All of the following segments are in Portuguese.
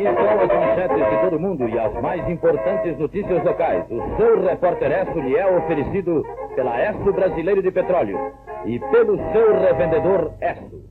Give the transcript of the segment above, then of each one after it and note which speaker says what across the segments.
Speaker 1: Aqui estão as manchetes de todo mundo e as mais importantes notícias locais. O seu repórter Esso lhe é oferecido pela Esso Brasileiro de Petróleo e pelo seu revendedor Esso.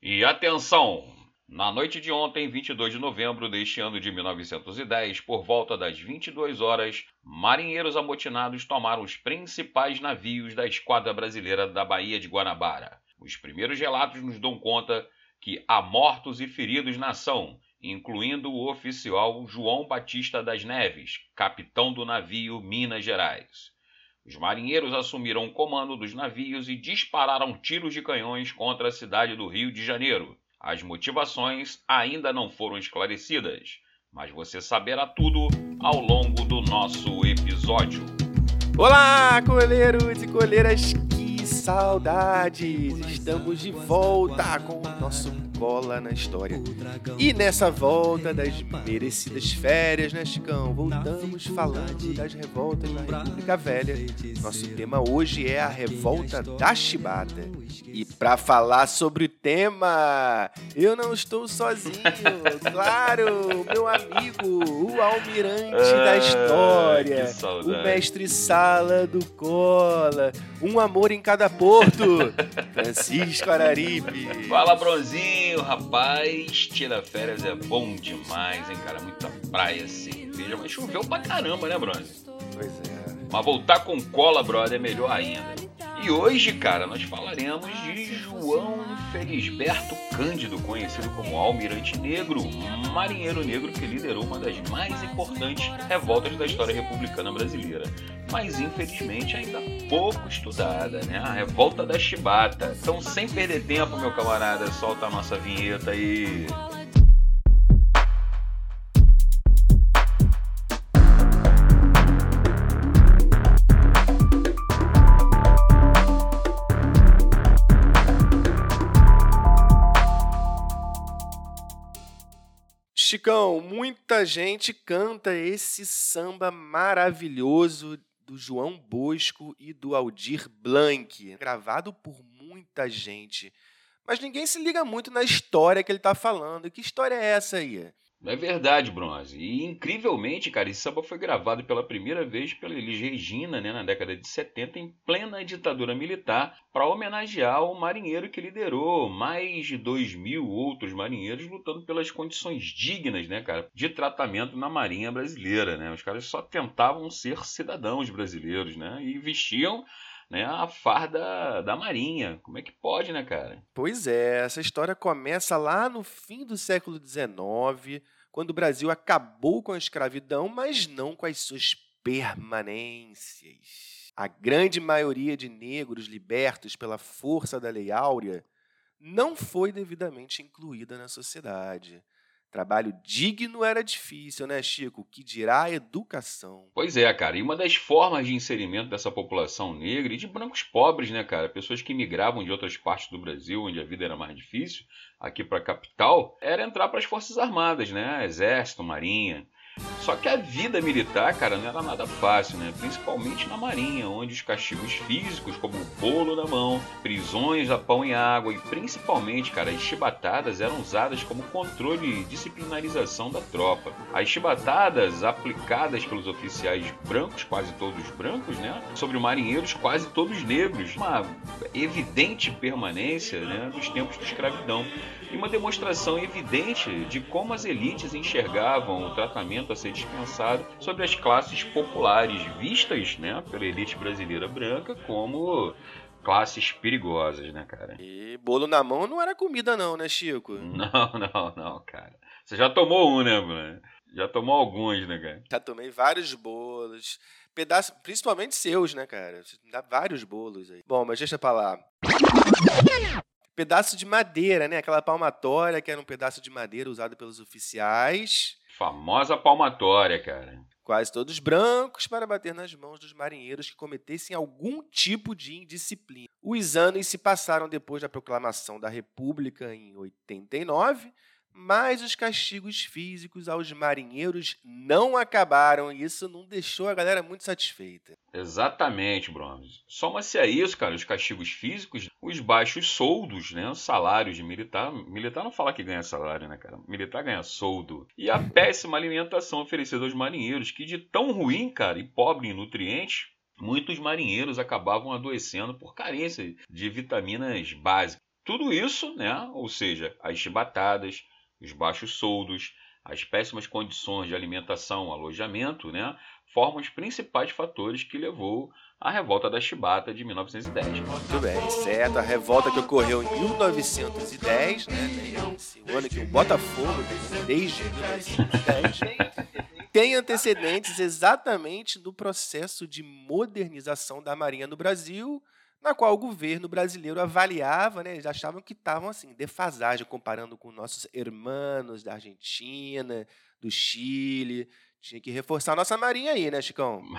Speaker 2: E atenção! Na noite de ontem, 22 de novembro deste ano de 1910, por volta das 22 horas, marinheiros amotinados tomaram os principais navios da esquadra brasileira da Baía de Guanabara. Os primeiros relatos nos dão conta que há mortos e feridos na ação, incluindo o oficial João Batista das Neves, capitão do navio Minas Gerais. Os marinheiros assumiram o comando dos navios e dispararam tiros de canhões contra a cidade do Rio de Janeiro as motivações ainda não foram esclarecidas, mas você saberá tudo ao longo do nosso episódio.
Speaker 3: Olá, coleiros e coleiras, que saudades! Estamos de volta com o nosso Cola na História. E nessa volta das merecidas férias, né, Chicão? Voltamos falando das revoltas na República Velha. Nosso tema hoje é a revolta da Chibata. E para falar sobre o tema, eu não estou sozinho. claro, meu amigo, o almirante ah, da história, o mestre sala do Cola, um amor em cada porto, Francisco Araripe.
Speaker 2: Fala, Bronzinho, rapaz, tirar férias é bom demais, hein, cara? Muita praia, cerveja, mas choveu pra caramba, né, Bronze?
Speaker 3: Pois é.
Speaker 2: Mas voltar com cola, brother, é melhor ainda. E hoje, cara, nós falaremos de João Felisberto Cândido, conhecido como Almirante Negro, marinheiro negro que liderou uma das mais importantes revoltas da história republicana brasileira, mas infelizmente ainda pouco estudada, né? A revolta da Chibata. Então, sem perder tempo, meu camarada, solta a nossa vinheta aí.
Speaker 3: Chicão, muita gente canta esse samba maravilhoso do João Bosco e do Aldir Blanc, gravado por muita gente. Mas ninguém se liga muito na história que ele está falando. Que história é essa aí?
Speaker 2: É verdade, Bronze. E incrivelmente, cara, esse samba foi gravado pela primeira vez pela Elis Regina, né, na década de 70, em plena ditadura militar, para homenagear o marinheiro que liderou mais de 2 mil outros marinheiros lutando pelas condições dignas, né, cara, de tratamento na marinha brasileira, né? Os caras só tentavam ser cidadãos brasileiros, né? E vestiam né, a farda da Marinha. Como é que pode, né, cara?
Speaker 3: Pois é, essa história começa lá no fim do século XIX, quando o Brasil acabou com a escravidão, mas não com as suas permanências. A grande maioria de negros libertos pela força da Lei Áurea não foi devidamente incluída na sociedade. Trabalho digno era difícil, né, Chico? Que dirá a educação?
Speaker 2: Pois é, cara. E uma das formas de inserimento dessa população negra e de brancos pobres, né, cara? Pessoas que migravam de outras partes do Brasil, onde a vida era mais difícil, aqui para a capital, era entrar para as Forças Armadas, né? Exército, Marinha. Só que a vida militar, cara, não era nada fácil, né? Principalmente na Marinha, onde os castigos físicos, como o bolo na mão, prisões a pão e água e principalmente, cara, as chibatadas eram usadas como controle e disciplinarização da tropa. As chibatadas aplicadas pelos oficiais brancos, quase todos brancos, né? Sobre marinheiros, quase todos negros. Uma evidente permanência, né? Dos tempos de escravidão e uma demonstração evidente de como as elites enxergavam o tratamento a ser dispensado sobre as classes populares, vistas né, pela elite brasileira branca como classes perigosas, né, cara?
Speaker 3: E bolo na mão não era comida, não, né, Chico?
Speaker 2: Não, não, não, cara. Você já tomou um, né, mano? Já tomou alguns, né, cara?
Speaker 3: Já tomei vários bolos. Pedaço, principalmente seus, né, cara? Dá vários bolos aí. Bom, mas deixa pra lá pedaço de madeira, né? Aquela palmatória que era um pedaço de madeira usado pelos oficiais.
Speaker 2: Famosa palmatória, cara.
Speaker 3: Quase todos brancos para bater nas mãos dos marinheiros que cometessem algum tipo de indisciplina. Os anos se passaram depois da proclamação da República em 89, mas os castigos físicos aos marinheiros não acabaram e isso não deixou a galera muito satisfeita.
Speaker 2: Exatamente, Bromes. Soma-se a isso, cara, os castigos físicos, os baixos soldos, né? Salários de militar. Militar não fala que ganha salário, né, cara? Militar ganha soldo. E a péssima alimentação oferecida aos marinheiros, que de tão ruim, cara, e pobre em nutrientes, muitos marinheiros acabavam adoecendo por carência de vitaminas básicas. Tudo isso, né? Ou seja, as chibatadas, os baixos soldos, as péssimas condições de alimentação, alojamento, né, formam os principais fatores que levou à revolta da Chibata de 1910.
Speaker 3: Muito bem, certo. A revolta que ocorreu em 1910, né, esse ano que o Botafogo desde 1910 tem antecedentes exatamente no processo de modernização da Marinha no Brasil na qual o governo brasileiro avaliava, né, eles achavam que estavam assim, defasagem comparando com nossos irmãos da Argentina, do Chile. Tinha que reforçar a nossa marinha aí, né, Chicão?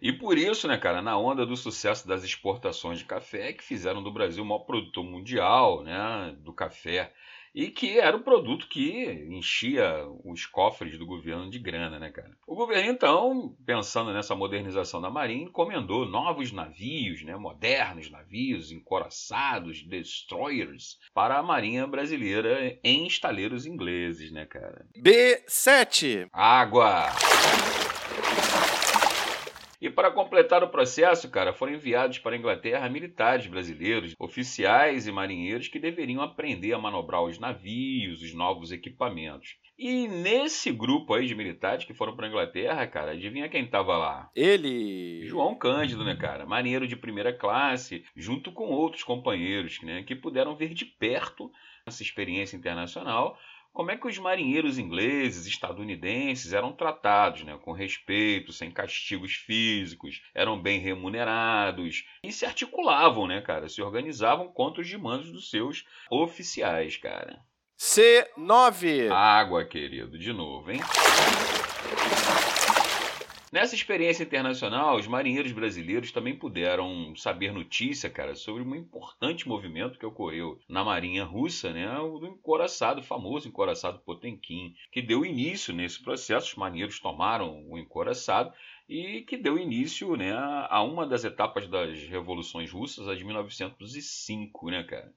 Speaker 2: E por isso, né, cara, na onda do sucesso das exportações de café, que fizeram do Brasil o maior produtor mundial, né, do café e que era o produto que enchia os cofres do governo de grana, né, cara? O governo, então, pensando nessa modernização da Marinha, encomendou novos navios, né, modernos navios, encoraçados, destroyers, para a Marinha brasileira em estaleiros ingleses, né, cara?
Speaker 3: B7.
Speaker 2: Água! E para completar o processo, cara, foram enviados para a Inglaterra militares brasileiros, oficiais e marinheiros que deveriam aprender a manobrar os navios, os novos equipamentos. E nesse grupo aí de militares que foram para a Inglaterra, cara, adivinha quem estava lá?
Speaker 3: Ele.
Speaker 2: João Cândido, né, cara? Marinheiro de primeira classe, junto com outros companheiros, né, que puderam ver de perto essa experiência internacional como é que os marinheiros ingleses, estadunidenses eram tratados, né, com respeito, sem castigos físicos, eram bem remunerados e se articulavam, né, cara, se organizavam contra os demandos dos seus oficiais, cara.
Speaker 3: C9.
Speaker 2: Água, querido, de novo, hein? Nessa experiência internacional, os marinheiros brasileiros também puderam saber notícia, cara, sobre um importante movimento que ocorreu na Marinha Russa, né, o do encoraçado, famoso encoraçado Potemkin, que deu início nesse processo. Os marinheiros tomaram o encoraçado e que deu início né, a uma das etapas das revoluções russas, a de 1905, né, cara?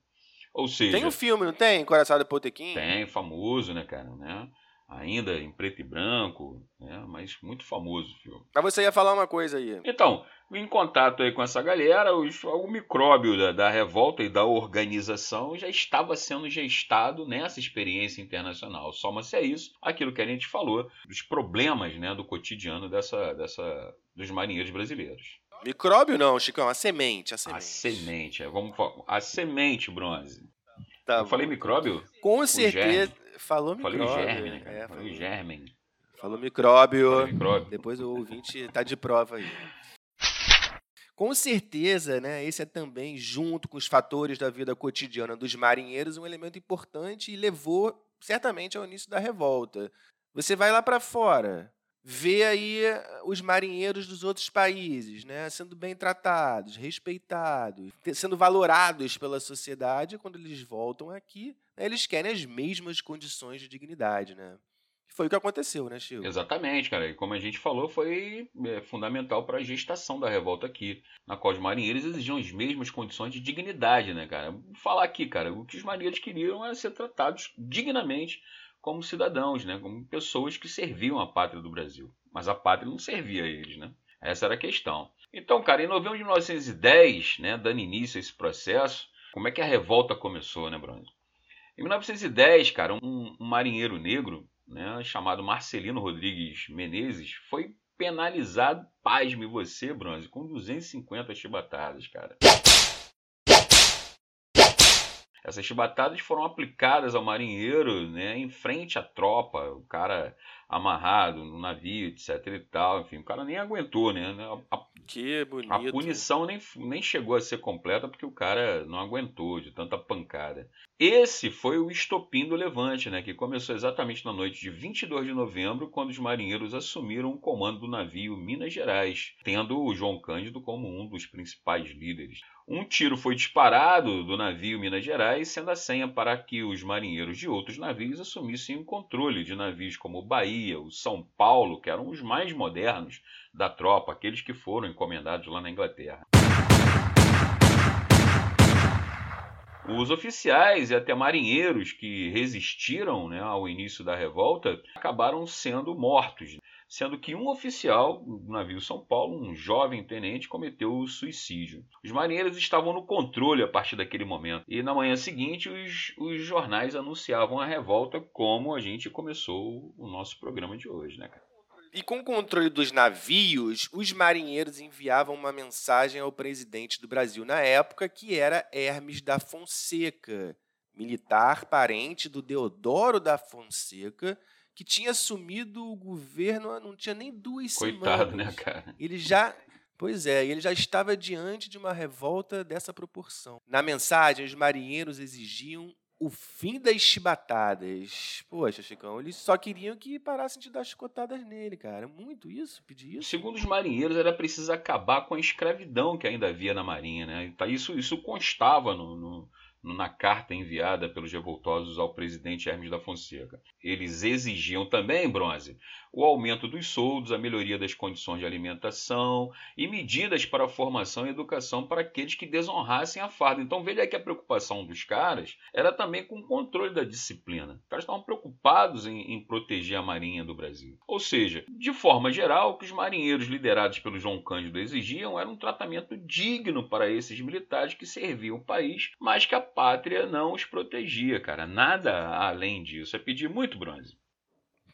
Speaker 2: Ou seja,
Speaker 3: tem um filme, não tem? Encoraçado Potemkin?
Speaker 2: Tem, famoso, né, cara, né? Ainda em preto e branco, né? mas muito famoso o filme.
Speaker 3: Mas você ia falar uma coisa aí.
Speaker 2: Então, em contato aí com essa galera, os, o micróbio da, da, revolta e da organização já estava sendo gestado nessa experiência internacional. Soma-se a isso aquilo que a gente falou, dos problemas né, do cotidiano dessa, dessa, dos marinheiros brasileiros.
Speaker 3: Micróbio não, Chicão, a semente. A semente,
Speaker 2: a semente é, vamos a semente, bronze.
Speaker 3: Tá
Speaker 2: Eu falei micróbio?
Speaker 3: Com certeza. Falou
Speaker 2: micróbio.
Speaker 3: Falei
Speaker 2: germe, né? É, falou germe.
Speaker 3: Falou micróbio.
Speaker 2: Falou micróbio.
Speaker 3: Depois o ouvinte tá de prova aí. Com certeza, né, esse é também, junto com os fatores da vida cotidiana dos marinheiros, um elemento importante e levou certamente ao início da revolta. Você vai lá para fora, vê aí os marinheiros dos outros países, né, sendo bem tratados, respeitados, sendo valorados pela sociedade, quando eles voltam aqui, né, eles querem as mesmas condições de dignidade, né? Foi o que aconteceu, né, Chico?
Speaker 2: Exatamente, cara. E como a gente falou, foi é, fundamental para a gestação da revolta aqui, na qual os marinheiros exigiam as mesmas condições de dignidade, né, cara? Vou falar aqui, cara, o que os marinheiros queriam era ser tratados dignamente como cidadãos, né? Como pessoas que serviam a pátria do Brasil. Mas a pátria não servia a eles, né? Essa era a questão. Então, cara, em novembro de 1910, né, dando início a esse processo, como é que a revolta começou, né, Bruno? Em 1910, cara, um, um marinheiro negro, né, chamado Marcelino Rodrigues Menezes, foi penalizado, pasme você, Bronze, com 250 chibatadas, cara. Essas chibatadas foram aplicadas ao marinheiro né, em frente à tropa. O cara amarrado no navio, etc e tal. Enfim, o cara nem aguentou, né? A,
Speaker 3: que bonito.
Speaker 2: A punição nem, nem chegou a ser completa porque o cara não aguentou de tanta pancada. Esse foi o estopim do levante, né? Que começou exatamente na noite de 22 de novembro, quando os marinheiros assumiram o comando do navio Minas Gerais, tendo o João Cândido como um dos principais líderes. Um tiro foi disparado do navio Minas Gerais, sendo a senha para que os marinheiros de outros navios assumissem o controle de navios como o Bahia, o São Paulo, que eram os mais modernos da tropa, aqueles que foram encomendados lá na Inglaterra. Os oficiais e até marinheiros que resistiram né, ao início da revolta acabaram sendo mortos sendo que um oficial do navio São Paulo, um jovem tenente, cometeu o suicídio. Os marinheiros estavam no controle a partir daquele momento, e na manhã seguinte os, os jornais anunciavam a revolta, como a gente começou o nosso programa de hoje, né, cara?
Speaker 3: E com o controle dos navios, os marinheiros enviavam uma mensagem ao presidente do Brasil na época, que era Hermes da Fonseca, militar parente do Deodoro da Fonseca, que tinha assumido o governo não tinha nem duas
Speaker 2: Coitado,
Speaker 3: semanas.
Speaker 2: né, cara?
Speaker 3: Ele já. Pois é, ele já estava diante de uma revolta dessa proporção. Na mensagem, os marinheiros exigiam o fim das chibatadas. Poxa, Chicão, eles só queriam que parassem de dar chicotadas nele, cara. Muito isso, pedir isso.
Speaker 2: Segundo os marinheiros, era preciso acabar com a escravidão que ainda havia na marinha, né? Isso, isso constava no, no na carta enviada pelos revoltosos ao presidente Hermes da Fonseca. Eles exigiam também, Bronze, o aumento dos soldos, a melhoria das condições de alimentação e medidas para a formação e educação para aqueles que desonrassem a farda. Então veja que a preocupação dos caras era também com o controle da disciplina. Os caras estavam preocupados em, em proteger a marinha do Brasil. Ou seja, de forma geral, o que os marinheiros liderados pelo João Cândido exigiam era um tratamento digno para esses militares que serviam o país, mas que a pátria não os protegia, cara. Nada além disso. É pedir muito bronze.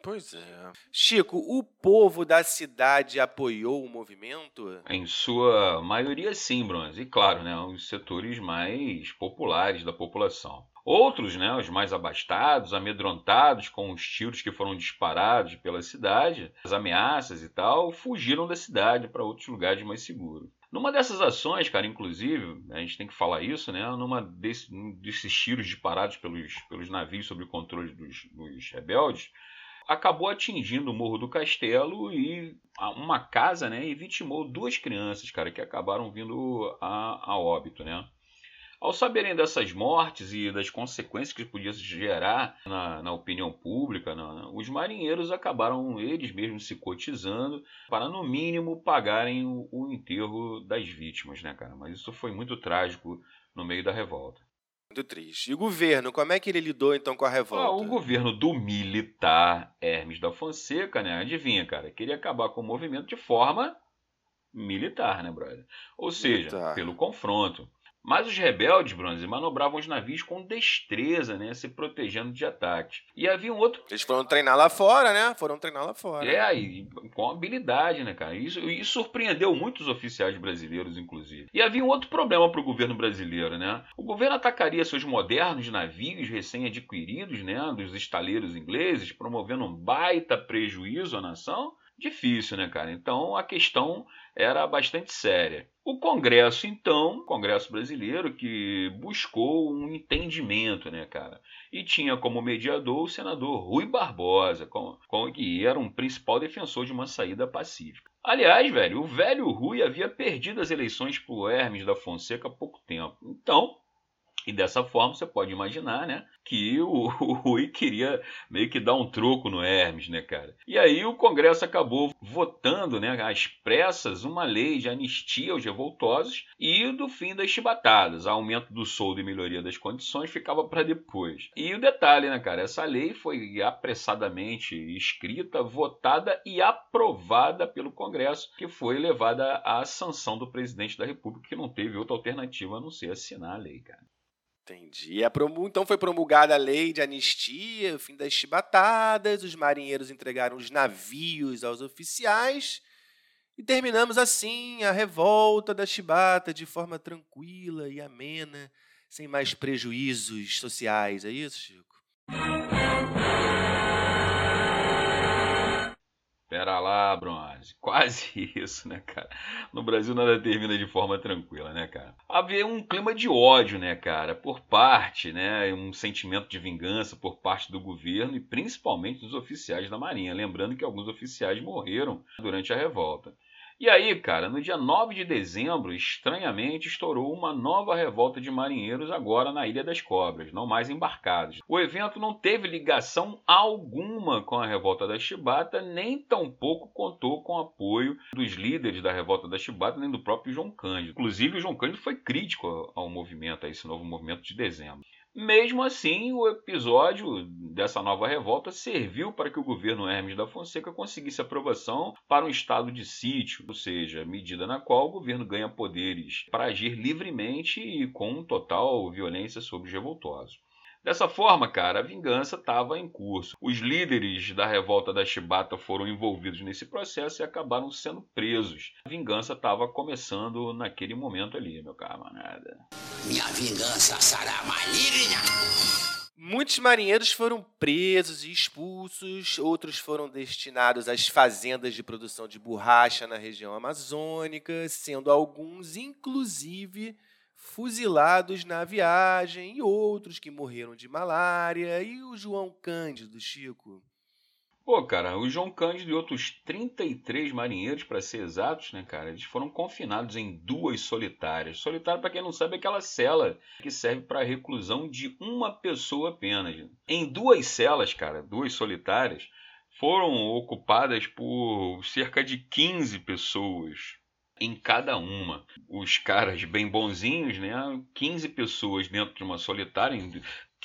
Speaker 3: Pois é. Chico, o povo da cidade apoiou o movimento?
Speaker 2: Em sua maioria, sim, Bronze. E claro, né, os setores mais populares da população. Outros, né, os mais abastados, amedrontados com os tiros que foram disparados pela cidade, as ameaças e tal, fugiram da cidade para outros lugares mais seguros. Numa dessas ações, cara, inclusive, a gente tem que falar isso, né? Numa desse, desses tiros disparados pelos, pelos navios sob o controle dos, dos rebeldes, acabou atingindo o Morro do Castelo e uma casa, né, e vitimou duas crianças, cara, que acabaram vindo a, a óbito, né. Ao saberem dessas mortes e das consequências que podia gerar na, na opinião pública, na, os marinheiros acabaram eles mesmos se cotizando para, no mínimo, pagarem o, o enterro das vítimas, né, cara? Mas isso foi muito trágico no meio da revolta.
Speaker 3: Muito triste. E o governo, como é que ele lidou então com a revolta?
Speaker 2: Ah, o governo do militar Hermes da Fonseca, né? Adivinha, cara? Queria acabar com o movimento de forma militar, né, brother? Ou seja, militar. pelo confronto. Mas os rebeldes, Bronze, manobravam os navios com destreza, né? Se protegendo de ataques. E havia um outro.
Speaker 3: Eles foram treinar lá fora, né? Foram treinar lá fora.
Speaker 2: É, e com habilidade, né, cara? Isso, isso surpreendeu muitos oficiais brasileiros, inclusive. E havia um outro problema para o governo brasileiro, né? O governo atacaria seus modernos navios recém-adquiridos, né? Dos estaleiros ingleses, promovendo um baita prejuízo à nação difícil, né, cara? Então a questão era bastante séria. O Congresso, então, o Congresso brasileiro, que buscou um entendimento, né, cara? E tinha como mediador o senador Rui Barbosa, com, com, que era um principal defensor de uma saída pacífica. Aliás, velho, o velho Rui havia perdido as eleições por Hermes da Fonseca há pouco tempo. Então, e dessa forma você pode imaginar, né, que o, o, Rui queria meio que dar um troco no Hermes, né, cara? E aí o Congresso acabou votando, né, às pressas, uma lei de anistia aos revoltosos e do fim das chibatadas. Aumento do soldo e melhoria das condições ficava para depois. E o detalhe, né, cara, essa lei foi apressadamente escrita, votada e aprovada pelo Congresso, que foi levada à sanção do presidente da República, que não teve outra alternativa a não ser assinar a lei, cara.
Speaker 3: Entendi. Então foi promulgada a lei de anistia, o fim das chibatadas, os marinheiros entregaram os navios aos oficiais e terminamos assim a revolta da chibata de forma tranquila e amena, sem mais prejuízos sociais. É isso, Chico?
Speaker 2: Pera lá, Bronze. Quase isso, né, cara? No Brasil nada termina de forma tranquila, né, cara? Havia um clima de ódio, né, cara, por parte, né, um sentimento de vingança por parte do governo e principalmente dos oficiais da Marinha. Lembrando que alguns oficiais morreram durante a revolta. E aí, cara, no dia 9 de dezembro, estranhamente, estourou uma nova revolta de marinheiros agora na Ilha das Cobras, não mais embarcados. O evento não teve ligação alguma com a revolta da Chibata, nem tampouco contou com o apoio dos líderes da revolta da Chibata, nem do próprio João Cândido. Inclusive, o João Cândido foi crítico ao movimento, a esse novo movimento de dezembro. Mesmo assim, o episódio dessa nova revolta serviu para que o governo Hermes da Fonseca conseguisse aprovação para um estado de sítio, ou seja, medida na qual o governo ganha poderes para agir livremente e com total violência sobre os revoltosos. Dessa forma, cara, a vingança estava em curso. Os líderes da revolta da Chibata foram envolvidos nesse processo e acabaram sendo presos. A vingança estava começando naquele momento ali, meu camarada. Minha vingança será maligna!
Speaker 3: Muitos marinheiros foram presos e expulsos, outros foram destinados às fazendas de produção de borracha na região amazônica, sendo alguns, inclusive, fuzilados na viagem e outros que morreram de malária. E o João Cândido, Chico?
Speaker 2: Pô, cara, o João Cândido e outros 33 marinheiros, para ser exatos, né, cara, eles foram confinados em duas solitárias. Solitário, para quem não sabe, é aquela cela que serve para reclusão de uma pessoa apenas. Em duas celas, cara, duas solitárias, foram ocupadas por cerca de 15 pessoas em cada uma. Os caras bem bonzinhos, né? 15 pessoas dentro de uma solitária,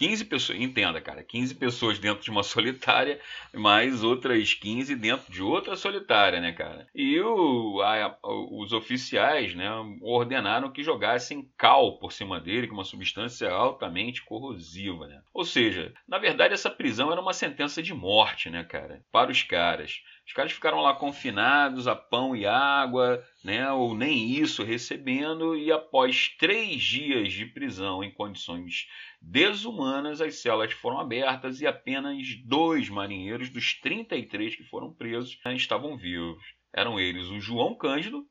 Speaker 2: 15 pessoas, entenda, cara, 15 pessoas dentro de uma solitária, mais outras 15 dentro de outra solitária, né, cara? E o, a, os oficiais, né, ordenaram que jogassem cal por cima dele, que é uma substância altamente corrosiva, né? Ou seja, na verdade essa prisão era uma sentença de morte, né, cara, para os caras. Os caras ficaram lá confinados a pão e água, né, ou nem isso recebendo, e após três dias de prisão em condições desumanas, as celas foram abertas e apenas dois marinheiros dos 33 que foram presos estavam vivos. Eram eles o João Cândido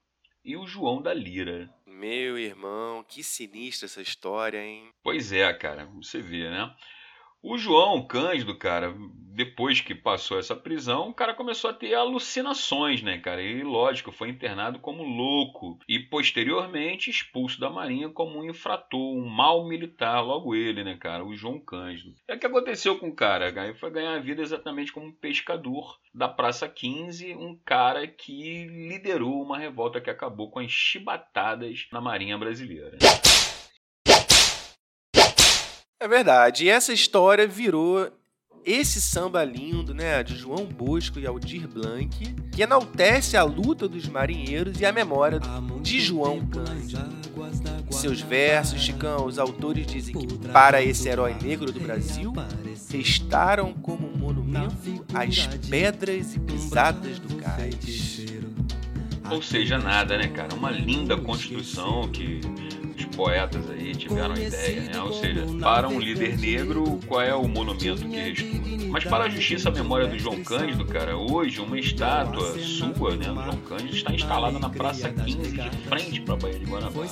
Speaker 2: e o João da Lira.
Speaker 3: Meu irmão, que sinistra essa história, hein?
Speaker 2: Pois é, cara, você vê, né? O João Cândido, cara, depois que passou essa prisão, o cara começou a ter alucinações, né, cara? E lógico, foi internado como louco e posteriormente expulso da Marinha como um infrator, um mal militar, logo ele, né, cara? O João Cândido. E o que aconteceu com o cara? Ele foi ganhar a vida exatamente como um pescador da Praça 15, um cara que liderou uma revolta que acabou com as chibatadas na Marinha Brasileira.
Speaker 3: É verdade. E essa história virou esse samba lindo, né, de João Bosco e Aldir Blanc, que enaltece a luta dos marinheiros e a memória de João Cândido. Em seus versos, Chicão, os autores dizem que para esse herói negro do Brasil, restaram como um monumento as pedras e pisadas do cais.
Speaker 2: Ou seja, nada, né, cara? Uma linda construção que poetas aí tiveram a ideia, né? Ou seja, para um líder negro, qual é o monumento que restou? Mas para a justiça a memória do João Cândido, cara, hoje uma estátua sua, né, do João Cândido, está instalada na Praça 15, de frente para a Baía de Guanabara.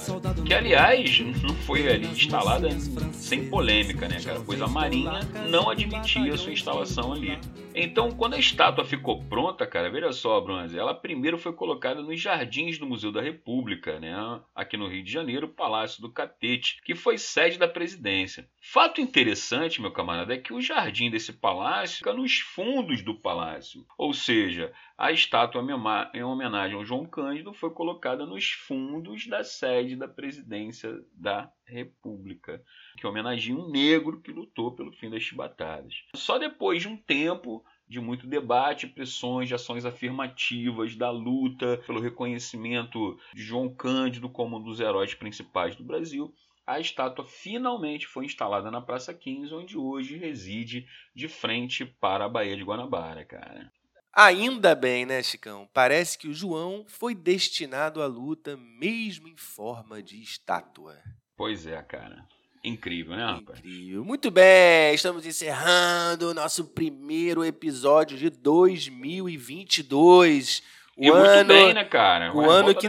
Speaker 2: Que, aliás, não foi ali instalada sem polêmica, né, cara? Pois a Marinha não admitia sua instalação ali. Então, quando a estátua ficou pronta, cara, veja só, Bronze, ela primeiro foi colocada nos jardins do Museu da República, né, aqui no Rio de Janeiro, Palácio do Catete, que foi sede da presidência. Fato interessante, meu camarada, é que o jardim desse palácio fica nos fundos do palácio. Ou seja, a estátua em homenagem ao João Cândido foi colocada nos fundos da sede da presidência da República, que homenageia um negro que lutou pelo fim das chibatadas. Só depois de um tempo de muito debate, pressões de ações afirmativas, da luta pelo reconhecimento de João Cândido como um dos heróis principais do Brasil, a estátua finalmente foi instalada na Praça 15, onde hoje reside de frente para a Baía de Guanabara, cara.
Speaker 3: Ainda bem, né, Chicão? Parece que o João foi destinado à luta mesmo em forma de estátua.
Speaker 2: Pois é, cara. Incrível, né, rapaz?
Speaker 3: Incrível. Muito bem, estamos encerrando o nosso primeiro episódio de 2022. O
Speaker 2: e
Speaker 3: ano,
Speaker 2: muito bem, né, cara?
Speaker 3: o ano que-.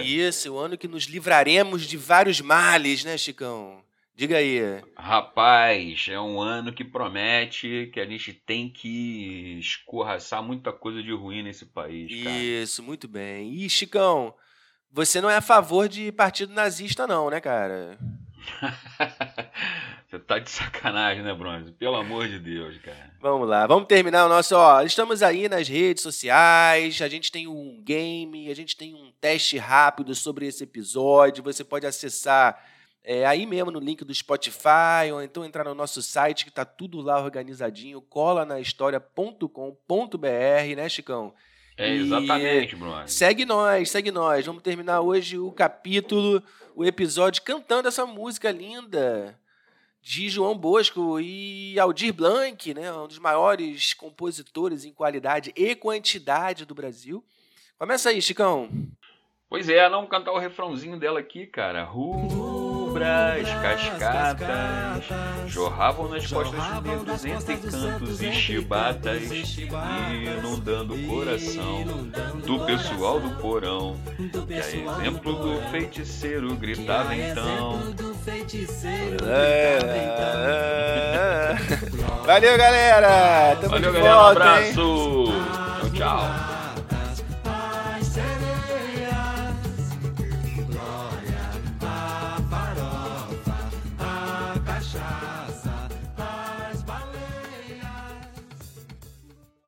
Speaker 3: Isso, o ano que nos livraremos de vários males, né, Chicão? Diga aí.
Speaker 2: Rapaz, é um ano que promete que a gente tem que escorraçar muita coisa de ruim nesse país, cara.
Speaker 3: Isso, muito bem. E, Chicão, você não é a favor de partido nazista, não, né, cara?
Speaker 2: Você tá de sacanagem, né, Bronze? Pelo amor de Deus, cara.
Speaker 3: Vamos lá, vamos terminar o nosso. Ó, estamos aí nas redes sociais, a gente tem um game, a gente tem um teste rápido sobre esse episódio. Você pode acessar é, aí mesmo no link do Spotify, ou então entrar no nosso site que tá tudo lá organizadinho, cola na história.com.br, né, Chicão?
Speaker 2: É exatamente, Bronze.
Speaker 3: Segue nós, segue nós. Vamos terminar hoje o capítulo, o episódio cantando essa música linda de João Bosco e Aldir Blanc, né? Um dos maiores compositores em qualidade e quantidade do Brasil. Começa aí, Chicão.
Speaker 2: Pois é, não cantar o refrãozinho dela aqui, cara. Rubras, cascatas, jorravam nas costas de negros entre cantos e chibatas, inundando o coração do pessoal do porão. E a exemplo do feiticeiro gritava então.
Speaker 3: Valeu, galera! Tamo
Speaker 2: Valeu,
Speaker 3: de
Speaker 2: galera, um
Speaker 3: volta, hein?
Speaker 2: abraço! Tchau, tchau.